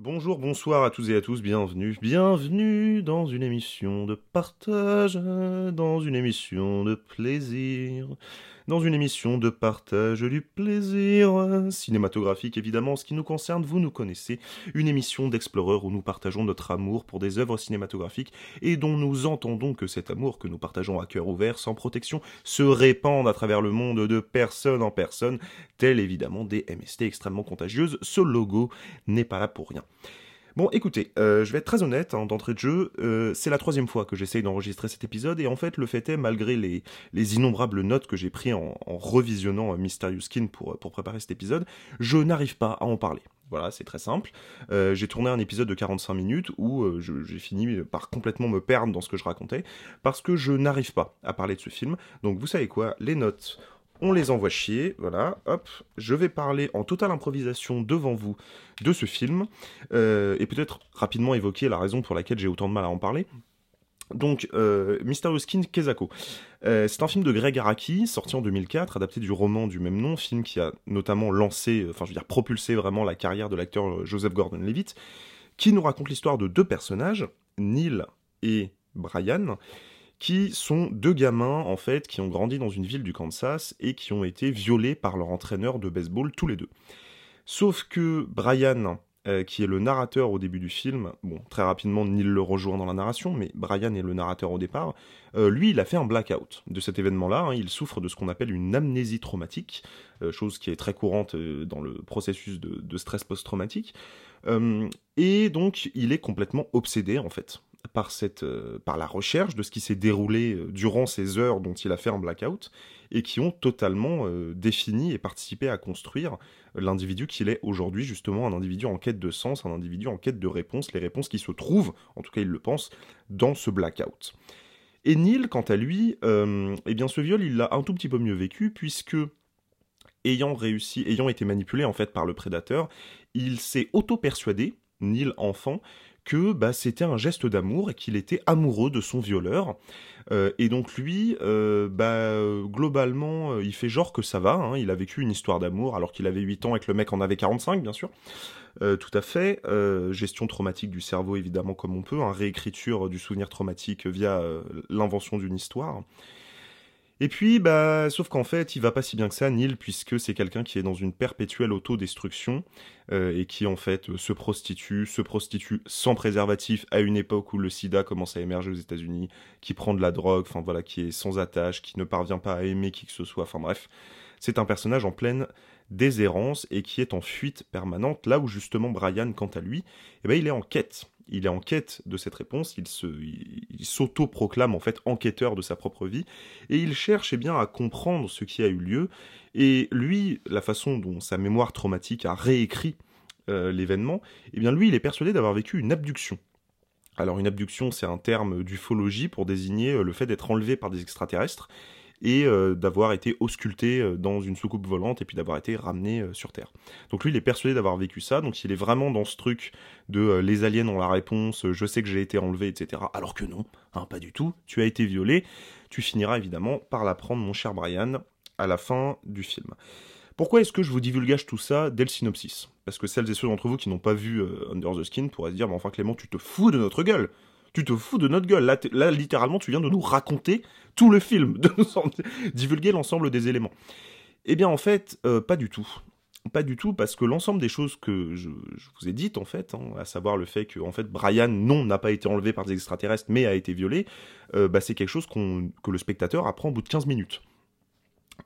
Bonjour, bonsoir à tous et à tous, bienvenue, bienvenue dans une émission de partage, dans une émission de plaisir, dans une émission de partage du plaisir cinématographique évidemment, ce qui nous concerne, vous nous connaissez, une émission d'exploreurs où nous partageons notre amour pour des œuvres cinématographiques et dont nous entendons que cet amour que nous partageons à cœur ouvert, sans protection, se répande à travers le monde de personne en personne, tel évidemment des MST extrêmement contagieuses, ce logo n'est pas là pour rien. Bon, écoutez, euh, je vais être très honnête hein, d'entrée de jeu. euh, c'est la troisième fois que j'essaye d'enregistrer cet épisode, et en fait, le fait est, malgré les, les innombrables notes que j'ai prises en, revisionnant euh, Mysterious Skin pour, préparer cet épisode, je n'arrive pas à en parler. Voilà, c'est très simple. J'ai tourné un épisode de 45 minutes où j'ai fini par complètement me perdre dans ce que je racontais, parce que je n'arrive pas à parler de ce film. Donc, vous savez quoi Les notes, on les envoie chier, voilà, hop. Je vais parler en totale improvisation devant vous de ce film, euh, et peut-être rapidement évoquer la raison pour laquelle j'ai autant de mal à en parler. Donc, euh, Mysterious Skin Kezako. Euh, c'est un film de Greg Araki, sorti en 2004, adapté du roman du même nom, film qui a notamment lancé, euh, enfin je veux dire propulsé vraiment la carrière de l'acteur Joseph Gordon-Levitt, qui nous raconte l'histoire de deux personnages, Neil et Brian, qui sont deux gamins en fait qui ont grandi dans une ville du Kansas et qui ont été violés par leur entraîneur de baseball tous les deux. Sauf que Brian, euh, qui est le narrateur au début du film, bon très rapidement Neil le rejoint dans la narration, mais Brian est le narrateur au départ, euh, lui il a fait un blackout de cet événement-là, hein. il souffre de ce qu'on appelle une amnésie traumatique, euh, chose qui est très courante dans le processus de, stress post-traumatique, et donc il est complètement obsédé en fait par, cette, euh, par la recherche de ce qui s'est déroulé euh, durant ces heures dont il a fait un blackout, et qui ont totalement euh, défini et participé à construire l'individu qu'il est aujourd'hui, justement un individu en quête de sens, un individu en quête de réponses, les réponses qui se trouvent, en tout cas il le pense, dans ce blackout. Et Neil, quant à lui, eh bien ce viol, il l'a un tout petit peu mieux vécu, puisque ayant réussi, ayant été manipulé en fait par le prédateur, il s'est auto-persuadé, Neil enfant, que bah, c'était un geste d'amour et qu'il était amoureux de son violeur. Euh, et donc lui, euh, bah, globalement, euh, il fait genre que ça va. hein. il a vécu une histoire d'amour alors qu'il avait 8 ans et que le mec en avait 45, bien sûr. Tout à fait. Gestion traumatique du cerveau, évidemment, comme on peut. hein. réécriture du souvenir traumatique via l'invention d'une histoire. Et puis, bah, sauf qu'en fait, il va pas si bien que ça, Neil, puisque c'est quelqu'un qui est dans une perpétuelle autodestruction euh, et qui en fait se prostitue, se prostitue sans préservatif à une époque où le SIDA commence à émerger aux États-Unis, qui prend de la drogue, enfin voilà, qui est sans attache, qui ne parvient pas à aimer qui que ce soit, enfin bref, c'est un personnage en pleine déshérence et qui est en fuite permanente, là où justement Brian, quant à lui, eh ben, il est en quête. Il est en quête de cette réponse, il se, s'auto-proclame en fait enquêteur de sa propre vie, et il cherche eh bien à comprendre ce qui a eu lieu, et lui, la façon dont sa mémoire traumatique a réécrit euh, l'événement, eh bien lui, il est persuadé d'avoir vécu une abduction. Alors une abduction, c'est un terme d'ufologie pour désigner euh, le fait d'être enlevé par des extraterrestres et euh, d'avoir été ausculté euh, dans une soucoupe volante et puis d'avoir été ramené euh, sur Terre. Donc lui, il est persuadé d'avoir vécu ça, donc il est vraiment dans ce truc de les aliens ont la réponse, je sais que j'ai été enlevé, etc. Alors que non, hein, pas du tout, tu as été violé, tu finiras évidemment par l'apprendre, mon cher Brian, à la fin du film. Pourquoi est-ce que je vous divulgage tout ça dès le synopsis? Parce que celles et ceux d'entre vous qui n'ont pas vu Under the Skin pourraient se dire, mais enfin Clément, tu te fous de notre gueule tu te fous de notre gueule. Là, littéralement, tu viens de nous raconter tout le film, de nous divulguer l'ensemble des éléments. Eh bien, en fait, euh, pas du tout. Pas du tout, parce que l'ensemble des choses que je, vous ai dites, en fait, hein, à savoir le fait que, en fait, Brian, non, n'a pas été enlevé par des extraterrestres, mais a été violé, euh, bah, c'est quelque chose que le spectateur apprend au bout de 15 minutes.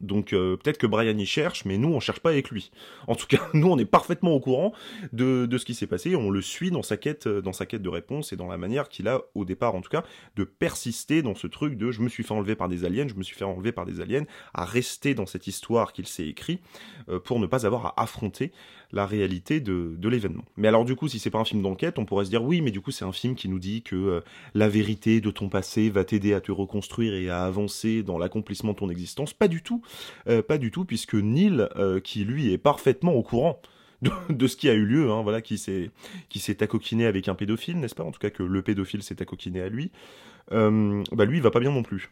Donc euh, peut-être que Brian y cherche, mais nous on cherche pas avec lui. En tout cas, nous on est parfaitement au courant de, de ce qui s'est passé, on le suit dans sa quête, euh, dans sa quête de réponse et dans la manière qu'il a au départ en tout cas de persister dans ce truc de je me suis fait enlever par des aliens, je me suis fait enlever par des aliens, à rester dans cette histoire qu'il s'est écrit euh, pour ne pas avoir à affronter la réalité de, de l'événement. Mais alors du coup, si c'est pas un film d'enquête, on pourrait se dire oui, mais du coup c'est un film qui nous dit que euh, la vérité de ton passé va t'aider à te reconstruire et à avancer dans l'accomplissement de ton existence. Pas du tout, Euh, pas du tout, puisque Neil, euh, qui lui est parfaitement au courant de, ce qui a eu lieu, hein, voilà, qui s'est qui s'est accoquiné avec un pédophile, n'est-ce pas? En tout cas que le pédophile s'est accoquiné à lui. Bah lui, il va pas bien non plus.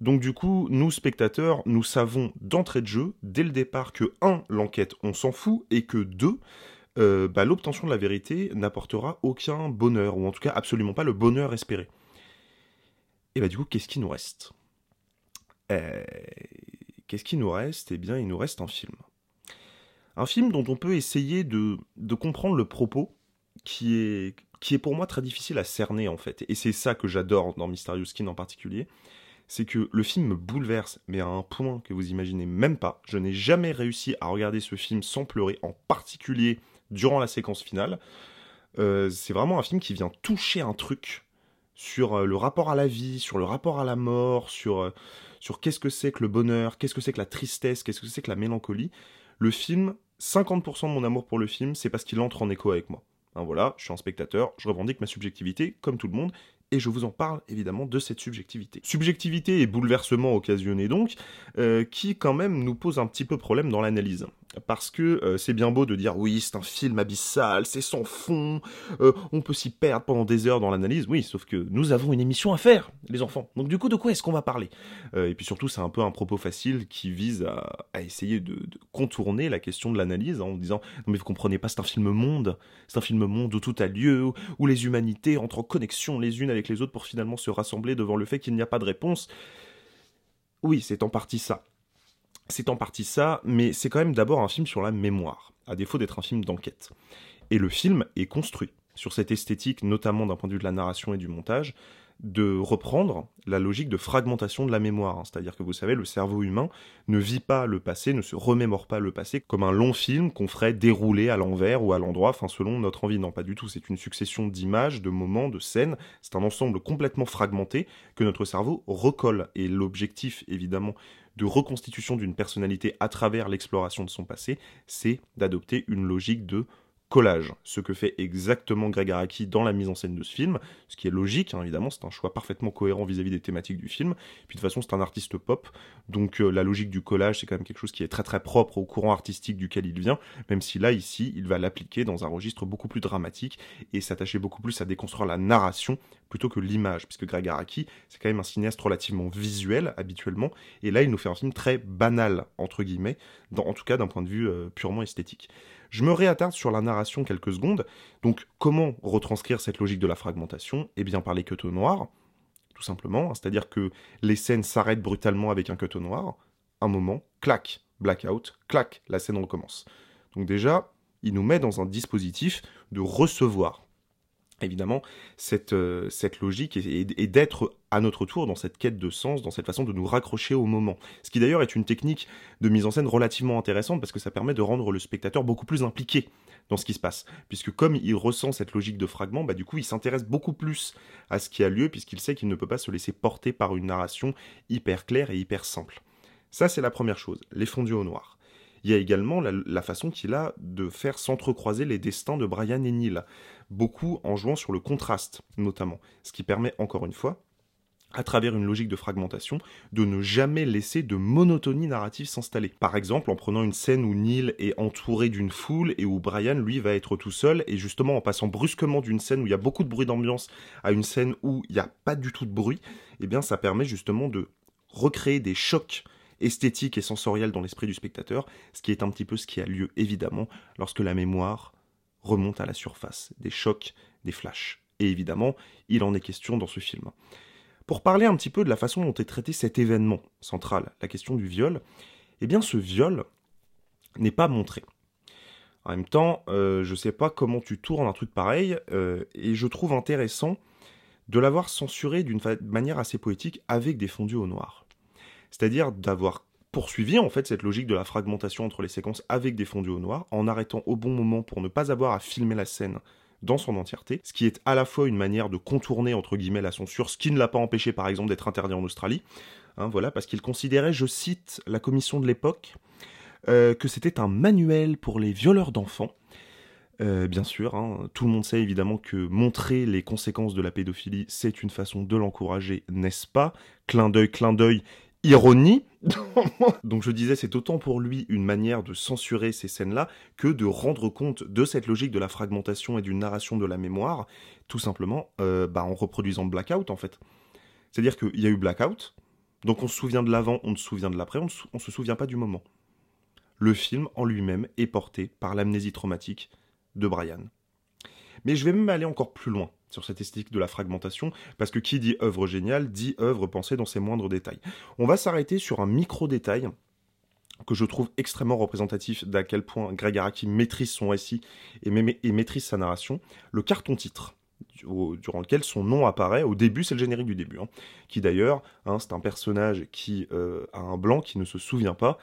Donc du coup, nous spectateurs, nous savons d'entrée de jeu, dès le départ, que 1. l'enquête, on s'en fout, et que 2. euh, bah, l'obtention de la vérité n'apportera aucun bonheur, ou en tout cas absolument pas le bonheur espéré. Et bah du coup, qu'est-ce qui nous reste? Euh, Qu'est-ce qui nous reste? Eh bien, il nous reste un film. Un film dont on peut essayer de, comprendre le propos, qui est, qui est pour moi très difficile à cerner en fait. Et c'est ça que j'adore dans Mysterious Skin en particulier, c'est que le film me bouleverse, mais à un point que vous imaginez même pas. Je n'ai jamais réussi à regarder ce film sans pleurer, en particulier durant la séquence finale. Euh, c'est vraiment un film qui vient toucher un truc sur euh, le rapport à la vie, sur le rapport à la mort, sur, euh, sur qu'est-ce que c'est que le bonheur, qu'est-ce que c'est que la tristesse, qu'est-ce que c'est que la mélancolie. Le film, 50% de mon amour pour le film, c'est parce qu'il entre en écho avec moi. Hein, voilà, je suis un spectateur, je revendique ma subjectivité, comme tout le monde, et je vous en parle évidemment de cette subjectivité. Subjectivité et bouleversement occasionnés donc, euh, qui quand même nous pose un petit peu problème dans l'analyse parce que euh, c'est bien beau de dire oui, c'est un film abyssal, c'est sans fond, euh, on peut s'y perdre pendant des heures dans l'analyse. Oui, sauf que nous avons une émission à faire, les enfants. Donc du coup, de quoi est-ce qu'on va parler? Euh, Et puis surtout, c'est un peu un propos facile qui vise à, essayer de, contourner la question de l'analyse en disant non mais vous comprenez pas, c'est un film monde, c'est un film monde où tout a lieu, où, où les humanités entrent en connexion les unes avec les autres pour finalement se rassembler devant le fait qu'il n'y a pas de réponse. Oui, c'est en partie ça. C'est en partie ça, mais c'est quand même d'abord un film sur la mémoire, à défaut d'être un film d'enquête. Et le film est construit sur cette esthétique, notamment d'un point de vue de la narration et du montage, de reprendre la logique de fragmentation de la mémoire. Hein. C'est-à-dire que vous savez, le cerveau humain ne vit pas le passé, ne se remémore pas le passé comme un long film qu'on ferait dérouler à l'envers ou à l'endroit, enfin selon notre envie. Non, pas du tout. C'est une succession d'images, de moments, de scènes. C'est un ensemble complètement fragmenté que notre cerveau recolle. Et l'objectif, évidemment, de reconstitution d'une personnalité à travers l'exploration de son passé, c'est d'adopter une logique de collage, ce que fait exactement Greg Araki dans la mise en scène de ce film, ce qui est logique, hein, évidemment, c'est un choix parfaitement cohérent vis-à-vis des thématiques du film, puis de toute façon c'est un artiste pop, donc euh, la logique du collage c'est quand même quelque chose qui est très très propre au courant artistique duquel il vient, même si là, ici, il va l'appliquer dans un registre beaucoup plus dramatique et s'attacher beaucoup plus à déconstruire la narration plutôt que l'image, puisque Greg Araki, c'est quand même un cinéaste relativement visuel habituellement, et là il nous fait un film très banal, entre guillemets, en tout cas d'un point de vue euh, purement esthétique. Je me réattarde sur la narration quelques secondes. Donc, comment retranscrire cette logique de la fragmentation? Eh bien, par les queues noirs, tout simplement. Hein. C'est-à-dire que les scènes s'arrêtent brutalement avec un queue noir. Un moment, clac, blackout, clac, la scène recommence. Donc déjà, il nous met dans un dispositif de recevoir évidemment cette, euh, logique et, d'être à notre tour dans cette quête de sens, dans cette façon de nous raccrocher au moment. Ce qui d'ailleurs est une technique de mise en scène relativement intéressante parce que ça permet de rendre le spectateur beaucoup plus impliqué dans ce qui se passe. Puisque comme il ressent cette logique de fragment, bah du coup il s'intéresse beaucoup plus à ce qui a lieu puisqu'il sait qu'il ne peut pas se laisser porter par une narration hyper claire et hyper simple. Ça c'est la première chose, les fondus au noir. Il y a également la, façon qu'il a de faire s'entrecroiser les destins de Brian et Neil, beaucoup en jouant sur le contraste notamment, ce qui permet encore une fois à travers une logique de fragmentation, de ne jamais laisser de monotonie narrative s'installer. Par exemple, en prenant une scène où Neil est entouré d'une foule et où Brian, lui, va être tout seul, et justement en passant brusquement d'une scène où il y a beaucoup de bruit d'ambiance à une scène où il n'y a pas du tout de bruit, eh bien ça permet justement de recréer des chocs esthétique et sensorielle dans l'esprit du spectateur, ce qui est un petit peu ce qui a lieu évidemment lorsque la mémoire remonte à la surface, des chocs, des flashs. Et évidemment, il en est question dans ce film. Pour parler un petit peu de la façon dont est traité cet événement central, la question du viol, eh bien ce viol n'est pas montré. En même temps, euh, je sais pas comment tu tournes un truc pareil, euh, et je trouve intéressant de l'avoir censuré d'une manière assez poétique avec des fondus au noir c'est-à-dire d'avoir poursuivi en fait cette logique de la fragmentation entre les séquences avec des fondus au noir, en arrêtant au bon moment pour ne pas avoir à filmer la scène dans son entièreté, ce qui est à la fois une manière de contourner entre guillemets la censure, ce qui ne l'a pas empêché par exemple d'être interdit en Australie, hein, voilà, parce qu'il considérait, je cite la commission de l'époque, euh, que c'était un manuel pour les violeurs d'enfants. Euh, bien sûr, hein, tout le monde sait évidemment que montrer les conséquences de la pédophilie, c'est une façon de l'encourager, n'est-ce pas? Clin d'œil, clin d'œil, ironie. Donc je disais, c'est autant pour lui une manière de censurer ces scènes-là que de rendre compte de cette logique de la fragmentation et d'une narration de la mémoire, tout simplement euh, bah, en reproduisant Blackout en fait. C'est-à-dire qu'il y a eu Blackout, donc on se souvient de l'avant, on se souvient de l'après, on ne se souvient pas du moment. Le film en lui-même est porté par l'amnésie traumatique de Brian. Mais je vais même aller encore plus loin sur cette esthétique de la fragmentation, parce que qui dit œuvre géniale dit œuvre pensée dans ses moindres détails. On va s'arrêter sur un micro-détail que je trouve extrêmement représentatif d'à quel point Greg Araki maîtrise son récit et, maîtrise sa narration, le carton-titre durant lequel son nom apparaît. Au début, c'est le générique du début, hein, qui d'ailleurs, hein, c'est un personnage qui euh, a un blanc qui ne se souvient pas,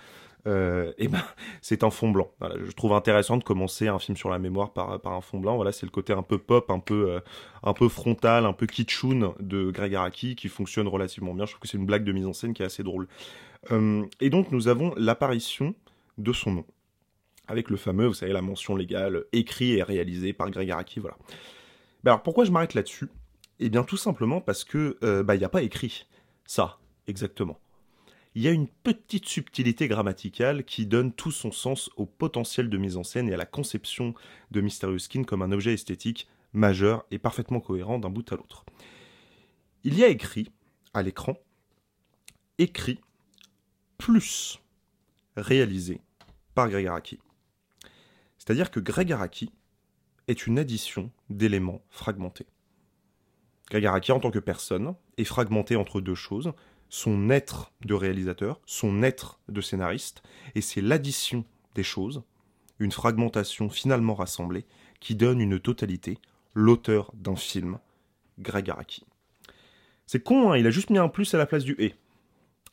euh, et ben c'est un fond blanc. je trouve intéressant de commencer un film sur la mémoire par, par un fond blanc. Voilà, c'est le côté un peu pop, un peu euh, un peu frontal, un peu kitschoun de Greg Araki qui fonctionne relativement bien. Je trouve que c'est une blague de mise en scène qui est assez drôle. Euh, et donc nous avons l'apparition de son nom avec le fameux, vous savez, la mention légale écrit et réalisé par Greg Araki. Voilà. Ben alors pourquoi je m'arrête là-dessus? Eh bien tout simplement parce que bah il n'y a pas écrit ça exactement il y a une petite subtilité grammaticale qui donne tout son sens au potentiel de mise en scène et à la conception de Mysterious Skin comme un objet esthétique majeur et parfaitement cohérent d'un bout à l'autre. Il y a écrit, à l'écran, écrit plus réalisé par Greg Araki. C'est-à-dire que Greg Araki est une addition d'éléments fragmentés. Greg Araki, en tant que personne, est fragmenté entre deux choses, son être de réalisateur, son être de scénariste, et c'est l'addition des choses, une fragmentation finalement rassemblée, qui donne une totalité, l'auteur d'un film, Greg Araki. C'est con, hein, il a juste mis un plus à la place du et.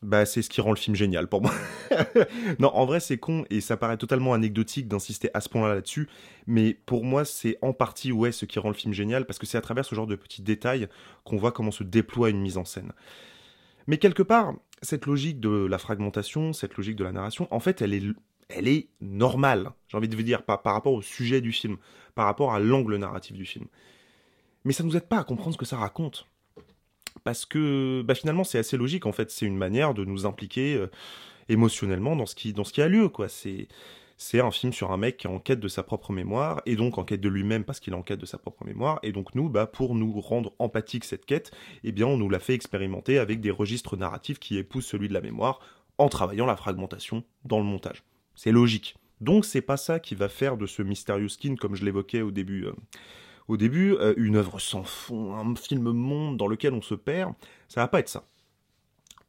Bah, c'est ce qui rend le film génial pour moi. non, en vrai, c'est con et ça paraît totalement anecdotique d'insister à ce point-là là-dessus, mais pour moi, c'est en partie ouais ce qui rend le film génial parce que c'est à travers ce genre de petits détails qu'on voit comment se déploie une mise en scène. Mais quelque part, cette logique de la fragmentation, cette logique de la narration, en fait, elle est, elle est normale, j'ai envie de vous dire, par, par rapport au sujet du film, par rapport à l'angle narratif du film. Mais ça ne nous aide pas à comprendre ce que ça raconte. Parce que bah, finalement, c'est assez logique, en fait, c'est une manière de nous impliquer euh, émotionnellement dans ce, qui, dans ce qui a lieu, quoi. C'est c'est un film sur un mec qui est en quête de sa propre mémoire, et donc en quête de lui-même parce qu'il est en quête de sa propre mémoire, et donc nous, bah, pour nous rendre empathique cette quête, eh bien on nous l'a fait expérimenter avec des registres narratifs qui épousent celui de la mémoire, en travaillant la fragmentation dans le montage. C'est logique. Donc c'est pas ça qui va faire de ce Mysterious Skin, comme je l'évoquais au début, euh, au début euh, une œuvre sans fond, un film monde dans lequel on se perd, ça va pas être ça.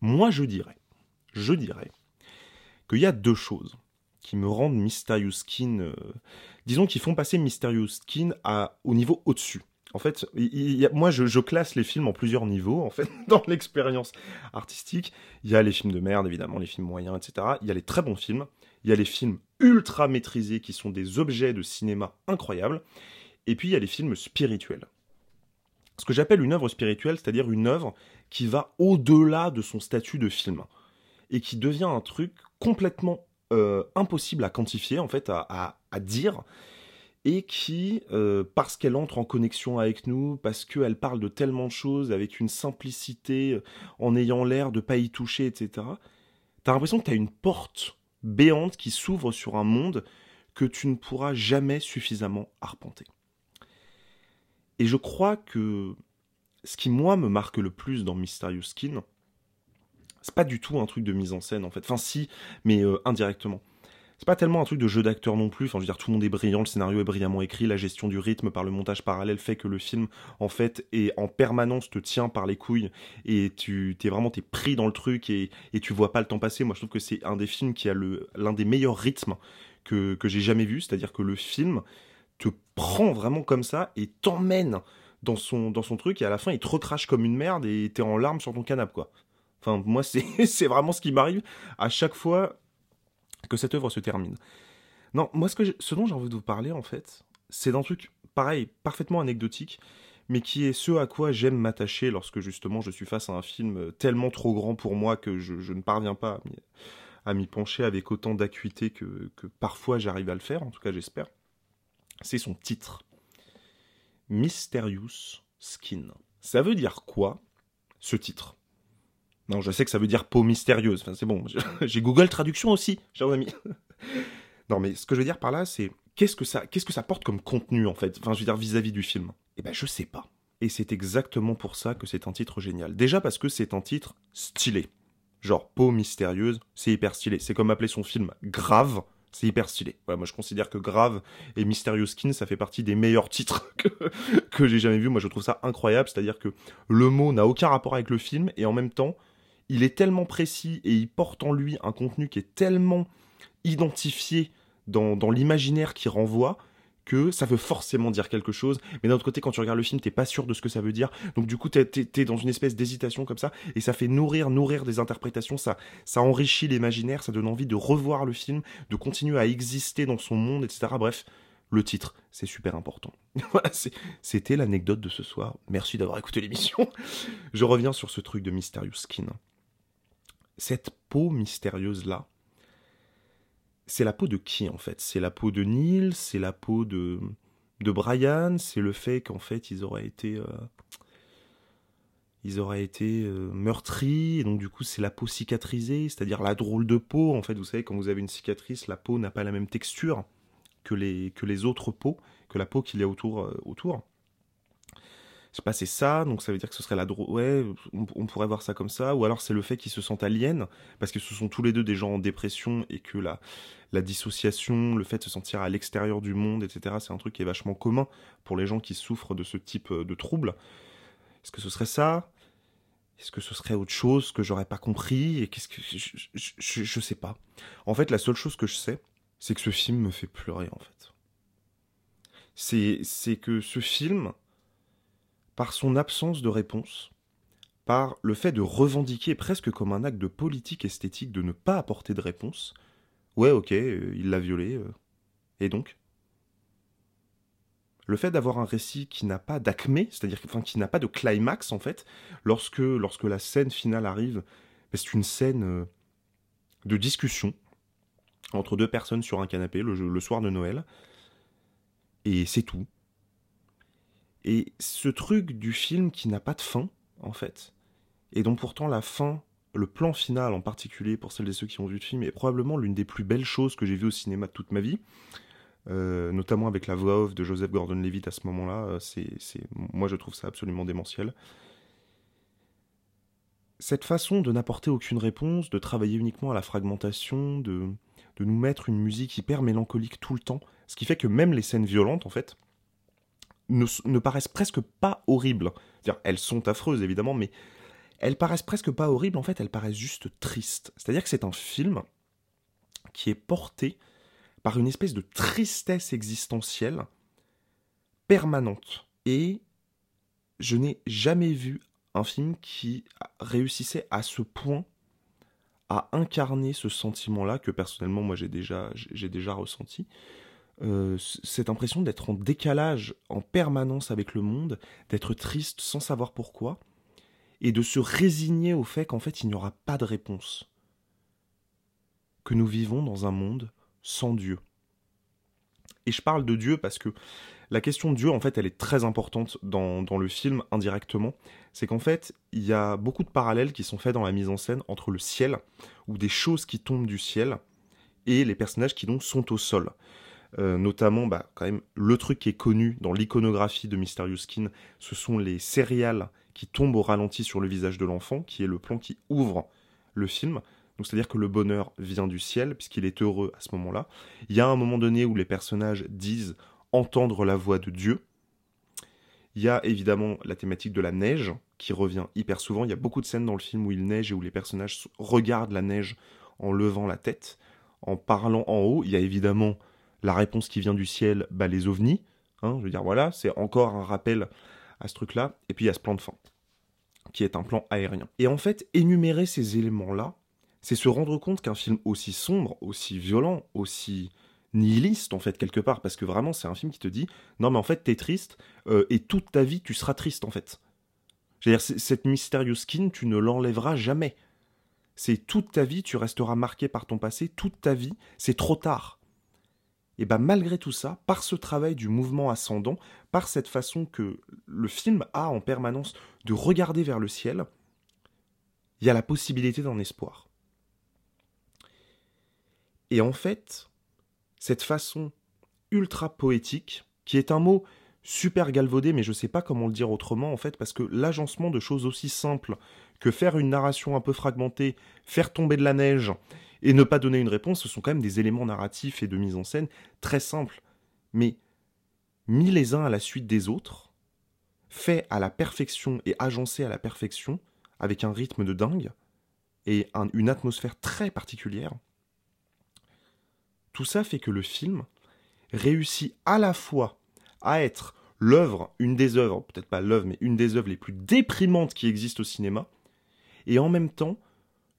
Moi je dirais, je dirais qu'il y a deux choses qui me rendent Mysterious Skin. Euh, disons qu'ils font passer Mysterious Skin au niveau au-dessus. En fait, moi, je, classe les films en plusieurs niveaux, en fait, dans l'expérience artistique. Il y a les films de merde, évidemment, les films moyens, etc. Il y a les très bons films. Il y a les films ultra maîtrisés, qui sont des objets de cinéma incroyables. Et puis, il y a les films spirituels. Ce que j'appelle une œuvre spirituelle, c'est-à-dire une œuvre qui va au-delà de son statut de film. Et qui devient un truc complètement euh, impossible à quantifier, en fait, à, dire, et qui, euh, parce qu'elle entre en connexion avec nous, parce qu'elle parle de tellement de choses avec une simplicité, euh, en ayant l'air de pas y toucher, etc., t'as l'impression que t'as une porte béante qui s'ouvre sur un monde que tu ne pourras jamais suffisamment arpenter. Et je crois que ce qui, moi, me marque le plus dans Mysterious Skin, c'est pas du tout un truc de mise en scène en fait. Enfin si, mais euh, indirectement. C'est pas tellement un truc de jeu d'acteur non plus. Enfin, je veux dire, tout le monde est brillant, le scénario est brillamment écrit, la gestion du rythme par le montage parallèle fait que le film, en fait, est en permanence te tient par les couilles et tu t'es vraiment pris dans le truc et, et tu vois pas le temps passer. Moi, je trouve que c'est un des films qui a l'un des meilleurs rythmes que, que j'ai jamais vu. C'est-à-dire que le film te prend vraiment comme ça et t'emmène dans son, dans son truc et à la fin il te recrache comme une merde et t'es en larmes sur ton canapé quoi. Enfin, moi, c'est vraiment ce qui m'arrive à chaque fois que cette œuvre se termine. Non, moi, ce, dont j'ai envie de vous parler, en fait, c'est d'un truc, pareil, parfaitement anecdotique, mais qui est ce à quoi j'aime m'attacher lorsque, justement, je suis face à un film tellement trop grand pour moi que je, ne parviens pas à m'y pencher avec autant d'acuité que parfois j'arrive à le faire, en tout cas j'espère. C'est son titre. Mysterious Skin. Ça veut dire quoi, ce titre? Non, je sais que ça veut dire peau mystérieuse. Enfin, c'est bon. J'ai Google Traduction aussi, chers amis. non, mais ce que je veux dire par là, c'est qu'est-ce que ça, qu'est-ce que ça porte comme contenu en fait? Enfin, je veux dire vis-à-vis du film. Eh ben, je sais pas. Et c'est exactement pour ça que c'est un titre génial. Déjà parce que c'est un titre stylé. Genre peau mystérieuse, c'est hyper stylé. C'est comme appeler son film grave. C'est hyper stylé. moi, je considère que Grave et Mysterious Skin, ça fait partie des meilleurs titres que, que j'ai jamais vus. Moi, je trouve ça incroyable. C'est-à-dire que le mot n'a aucun rapport avec le film et en même temps, il est tellement précis et il porte en lui un contenu qui est tellement identifié dans, l'imaginaire qui renvoie que ça veut forcément dire quelque chose, mais d'un autre côté, quand tu regardes le film, t'es pas sûr de ce que ça veut dire, donc du coup, t'es es, dans une espèce d'hésitation comme ça, et ça fait nourrir, nourrir des interprétations, ça, ça enrichit l'imaginaire, ça donne envie de revoir le film, de continuer à exister dans son monde, etc. Bref, le titre, c'est super important. voilà, c'était l'anecdote de ce soir. Merci d'avoir écouté l'émission. Je reviens sur ce truc de Mysterious Skin. Cette peau mystérieuse-là, c'est la peau de qui en fait? C'est la peau de Neil, c'est la peau de, de Brian, c'est le fait qu'en fait ils auraient été, euh, ils auraient été euh, meurtris, et donc du coup c'est la peau cicatrisée, c'est-à-dire la drôle de peau. En fait, vous savez, quand vous avez une cicatrice, la peau n'a pas la même texture que les, autres peaux, que la peau qu'il y a autour. Euh, autour je sais pas, c'est ça, donc ça veut dire que ce serait la drôle. Ouais, on, pourrait voir ça comme ça, ou alors c'est le fait qu'ils se sentent aliens, parce que ce sont tous les deux des gens en dépression et que la, la dissociation, le fait de se sentir à l'extérieur du monde, etc., c'est un truc qui est vachement commun pour les gens qui souffrent de ce type euh, de troubles. Est-ce que ce serait ça? Est-ce que ce serait autre chose que j'aurais pas compris Et qu'est-ce que je, je, sais pas. En fait, la seule chose que je sais, c'est que ce film me fait pleurer en fait. C'est que ce film par son absence de réponse, par le fait de revendiquer presque comme un acte de politique esthétique de ne pas apporter de réponse. Ouais, ok, euh, il l'a violé. Euh, et donc? Le fait d'avoir un récit qui n'a pas d'acmé, c'est-à-dire enfin, qui n'a pas de climax en fait, lorsque, lorsque la scène finale arrive, ben, c'est une scène euh, de discussion entre deux personnes sur un canapé le soir de Noël. Et c'est tout. Et ce truc du film qui n'a pas de fin, en fait, et dont pourtant la fin, le plan final en particulier, pour celles et ceux qui ont vu le film, est probablement l'une des plus belles choses que j'ai vues au cinéma de toute ma vie. Euh, notamment avec la voix off de Joseph Gordon-Levitt à ce moment-là, euh, c'est, moi je trouve ça absolument démentiel. Cette façon de n'apporter aucune réponse, de travailler uniquement à la fragmentation, de, de nous mettre une musique hyper mélancolique tout le temps, ce qui fait que même les scènes violentes, en fait, ne, paraissent presque pas horribles. Elles sont affreuses évidemment, mais elles paraissent presque pas horribles, en fait, elles paraissent juste tristes. C'est-à-dire que c'est un film qui est porté par une espèce de tristesse existentielle permanente. Et je n'ai jamais vu un film qui réussissait à ce point à incarner ce sentiment-là que personnellement moi j'ai déjà ressenti. Euh, cette impression d'être en décalage en permanence avec le monde, d'être triste sans savoir pourquoi, et de se résigner au fait qu'en fait il n'y aura pas de réponse. Que nous vivons dans un monde sans Dieu. Et je parle de Dieu parce que la question de Dieu, en fait, elle est très importante dans, dans le film indirectement. C'est qu'en fait, il y a beaucoup de parallèles qui sont faits dans la mise en scène entre le ciel, ou des choses qui tombent du ciel, et les personnages qui donc sont au sol. Euh, notamment bah, quand même le truc qui est connu dans l'iconographie de Mysterious Skin, ce sont les céréales qui tombent au ralenti sur le visage de l'enfant, qui est le plan qui ouvre le film. Donc c'est-à-dire que le bonheur vient du ciel, puisqu'il est heureux à ce moment-là. Il y a un moment donné où les personnages disent entendre la voix de Dieu. Il y a évidemment la thématique de la neige, qui revient hyper souvent. Il y a beaucoup de scènes dans le film où il neige et où les personnages regardent la neige en levant la tête, en parlant en haut. Il y a évidemment la réponse qui vient du ciel, bah, les ovnis. Hein, je veux dire, voilà, c'est encore un rappel à ce truc-là. Et puis il y a ce plan de fin, qui est un plan aérien. Et en fait, énumérer ces éléments-là, c'est se rendre compte qu'un film aussi sombre, aussi violent, aussi nihiliste en fait quelque part parce que vraiment c'est un film qui te dit non mais en fait t'es triste euh, et toute ta vie tu seras triste en fait. Je veux dire cette mystérieuse skin tu ne l'enlèveras jamais. C'est toute ta vie tu resteras marqué par ton passé toute ta vie c'est trop tard et bien malgré tout ça, par ce travail du mouvement ascendant, par cette façon que le film a en permanence de regarder vers le ciel, il y a la possibilité d'un espoir. Et en fait, cette façon ultra poétique, qui est un mot super galvaudé, mais je ne sais pas comment le dire autrement en fait, parce que l'agencement de choses aussi simples que faire une narration un peu fragmentée, faire tomber de la neige, Et ne pas donner une réponse, ce sont quand même des éléments narratifs et de mise en scène très simples, mais mis les uns à la suite des autres, faits à la perfection et agencés à la perfection, avec un rythme de dingue et une atmosphère très particulière. Tout ça fait que le film réussit à la fois à être l'œuvre, une des œuvres, peut-être pas l'œuvre, mais une des œuvres les plus déprimantes qui existent au cinéma, et en même temps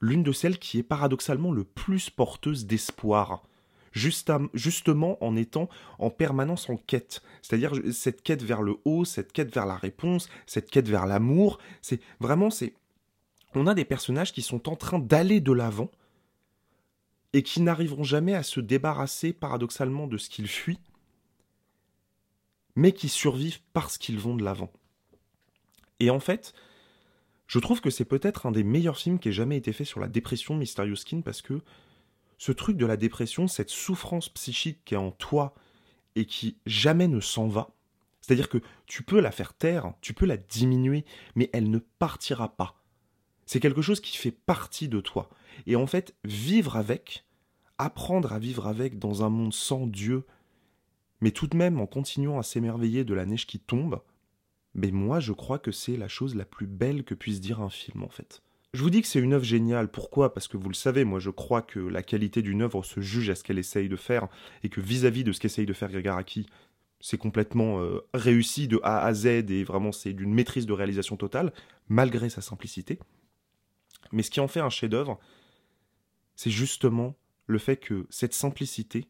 l'une de celles qui est paradoxalement le plus porteuse d'espoir, justement en étant en permanence en quête. C'est-à-dire cette quête vers le haut, cette quête vers la réponse, cette quête vers l'amour. C'est vraiment, c'est. On a des personnages qui sont en train d'aller de l'avant et qui n'arriveront jamais à se débarrasser paradoxalement de ce qu'ils fuient, mais qui survivent parce qu'ils vont de l'avant. Et en fait, je trouve que c'est peut-être un des meilleurs films qui ait jamais été fait sur la dépression Mysterious Skin parce que ce truc de la dépression, cette souffrance psychique qui est en toi et qui jamais ne s'en va, c'est-à-dire que tu peux la faire taire, tu peux la diminuer, mais elle ne partira pas. C'est quelque chose qui fait partie de toi. Et en fait, vivre avec, apprendre à vivre avec dans un monde sans Dieu, mais tout de même en continuant à s'émerveiller de la neige qui tombe, mais moi je crois que c'est la chose la plus belle que puisse dire un film en fait. Je vous dis que c'est une œuvre géniale, pourquoi? Parce que vous le savez, moi je crois que la qualité d'une œuvre se juge à ce qu'elle essaye de faire, et que vis-à-vis de ce qu'essaye de faire Gregaraki, c'est complètement euh, réussi de A à Z, et vraiment c'est d'une maîtrise de réalisation totale, malgré sa simplicité. Mais ce qui en fait un chef-d'œuvre, c'est justement le fait que cette simplicité,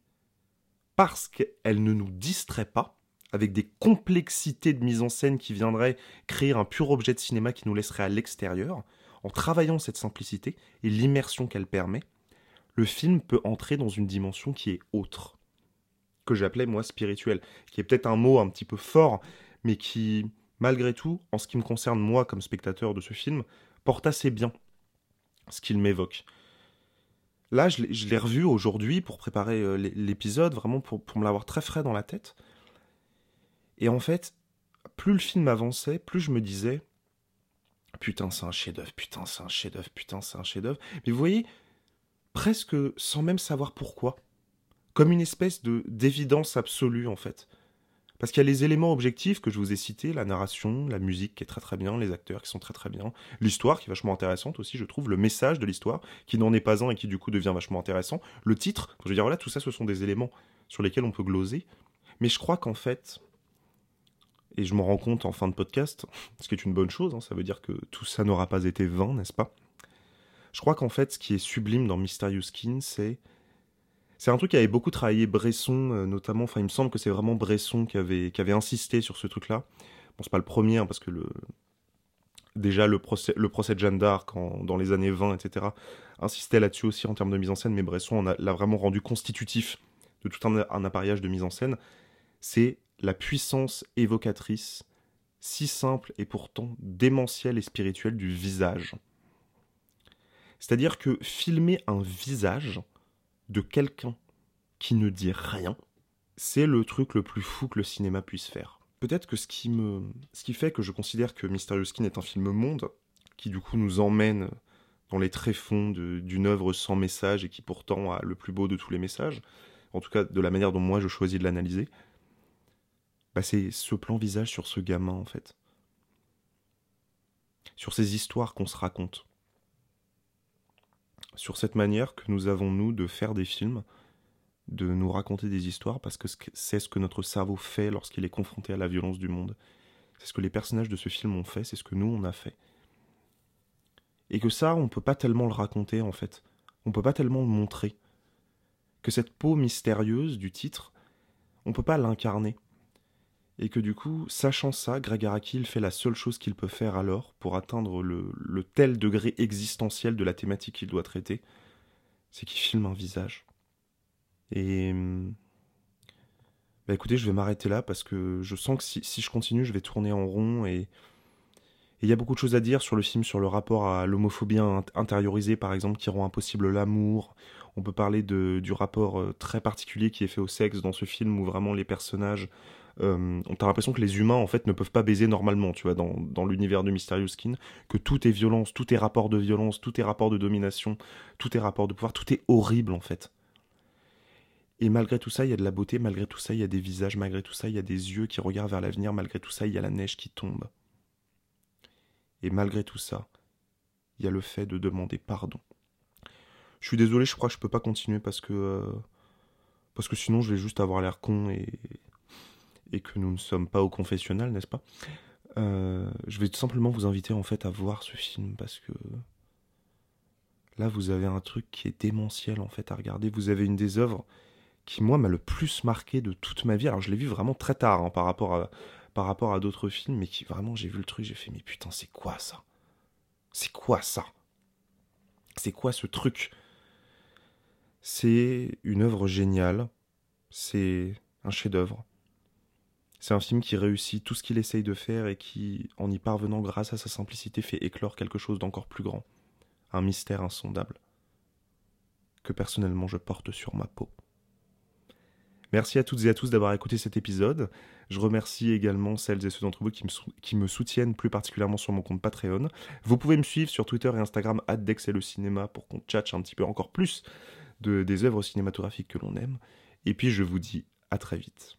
parce qu'elle ne nous distrait pas, avec des complexités de mise en scène qui viendraient créer un pur objet de cinéma qui nous laisserait à l'extérieur, en travaillant cette simplicité et l'immersion qu'elle permet, le film peut entrer dans une dimension qui est autre, que j'appelais moi spirituelle, qui est peut-être un mot un petit peu fort, mais qui, malgré tout, en ce qui me concerne moi comme spectateur de ce film, porte assez bien ce qu'il m'évoque. Là, je l'ai revu aujourd'hui pour préparer euh, l'épisode, vraiment pour, me l'avoir très frais dans la tête. Et en fait, plus le film avançait, plus je me disais Putain, c'est un chef-d'œuvre, putain, c'est un chef-d'œuvre, putain, c'est un chef-d'œuvre. Mais vous voyez, presque sans même savoir pourquoi. Comme une espèce de d'évidence absolue, en fait. Parce qu'il y a les éléments objectifs que je vous ai cités, la narration, la musique qui est très très bien, les acteurs qui sont très très bien, l'histoire qui est vachement intéressante aussi, je trouve, le message de l'histoire qui n'en est pas un et qui du coup devient vachement intéressant, le titre, je veux dire voilà, tout ça ce sont des éléments sur lesquels on peut gloser. Mais je crois qu'en fait, et je m'en rends compte en fin de podcast, ce qui est une bonne chose, hein, ça veut dire que tout ça n'aura pas été vain, n'est-ce pas? Je crois qu'en fait, ce qui est sublime dans Mysterious Skin, c'est c'est un truc qui avait beaucoup travaillé Bresson, euh, notamment. Enfin, il me semble que c'est vraiment Bresson qui avait, qui avait insisté sur ce truc-là. Bon, c'est pas le premier, hein, parce que le, déjà le procès, le procès de Jeanne d'Arc dans les années 20, etc., insistait là-dessus aussi en termes de mise en scène, mais Bresson l'a vraiment rendu constitutif de tout un, un appareillage de mise en scène. C'est la puissance évocatrice, si simple et pourtant démentielle et spirituelle du visage. C'est-à-dire que filmer un visage, de quelqu'un qui ne dit rien, c'est le truc le plus fou que le cinéma puisse faire. Peut-être que ce qui fait que je considère que Mysterious Skin est un film monde, qui du coup nous emmène dans les tréfonds d'une œuvre sans message et qui pourtant a le plus beau de tous les messages, en tout cas de la manière dont moi je choisis de l'analyser, c'est ce plan visage sur ce gamin en fait. Sur ces histoires qu'on se raconte sur cette manière que nous avons, nous, de faire des films, de nous raconter des histoires, parce que c'est ce que notre cerveau fait lorsqu'il est confronté à la violence du monde. C'est ce que les personnages de ce film ont fait, c'est ce que nous, on a fait. Et que ça, on ne peut pas tellement le raconter, en fait. On ne peut pas tellement le montrer. Que cette peau mystérieuse du titre, on ne peut pas l'incarner et que du coup, sachant ça, Greg Araki fait la seule chose qu'il peut faire alors pour atteindre le, tel degré existentiel de la thématique qu'il doit traiter, c'est qu'il filme un visage. Et bah écoutez, je vais m'arrêter là parce que je sens que si, je continue, je vais tourner en rond et Et il y a beaucoup de choses à dire sur le film, sur le rapport à l'homophobie intériorisée, par exemple, qui rend impossible l'amour. On peut parler de, du rapport euh, très particulier qui est fait au sexe dans ce film, où vraiment les personnages euh, on a l'impression que les humains en fait ne peuvent pas baiser normalement, tu vois, dans, dans l'univers de Mysterious Skin, que tout est violence, tout est rapport de violence, tout est rapport de domination, tout est rapport de pouvoir, tout est horrible en fait. Et malgré tout ça, il y a de la beauté, malgré tout ça, il y a des visages, malgré tout ça, il y a des yeux qui regardent vers l'avenir, malgré tout ça, il y a la neige qui tombe. Et malgré tout ça, il y a le fait de demander pardon. Je suis désolé, je crois que je peux pas continuer parce que euh, parce que sinon je vais juste avoir l'air con et et que nous ne sommes pas au confessionnal, n'est-ce pas? Euh, Je vais tout simplement vous inviter en fait à voir ce film parce que là vous avez un truc qui est démentiel en fait à regarder. Vous avez une des œuvres qui moi m'a le plus marqué de toute ma vie. Alors je l'ai vu vraiment très tard hein, par rapport à par rapport à d'autres films, mais qui vraiment j'ai vu le truc, j'ai fait mais putain c'est quoi ça? C'est quoi ça? C'est quoi ce truc? C'est une œuvre géniale, c'est un chef-d'œuvre. C'est un film qui réussit tout ce qu'il essaye de faire et qui, en y parvenant grâce à sa simplicité, fait éclore quelque chose d'encore plus grand. Un mystère insondable. Que personnellement je porte sur ma peau. Merci à toutes et à tous d'avoir écouté cet épisode. Je remercie également celles et ceux d'entre vous qui me, soutiennent plus particulièrement sur mon compte Patreon. Vous pouvez me suivre sur Twitter et Instagram le cinéma pour qu'on tchatche un petit peu encore plus de, des œuvres cinématographiques que l'on aime. Et puis je vous dis à très vite.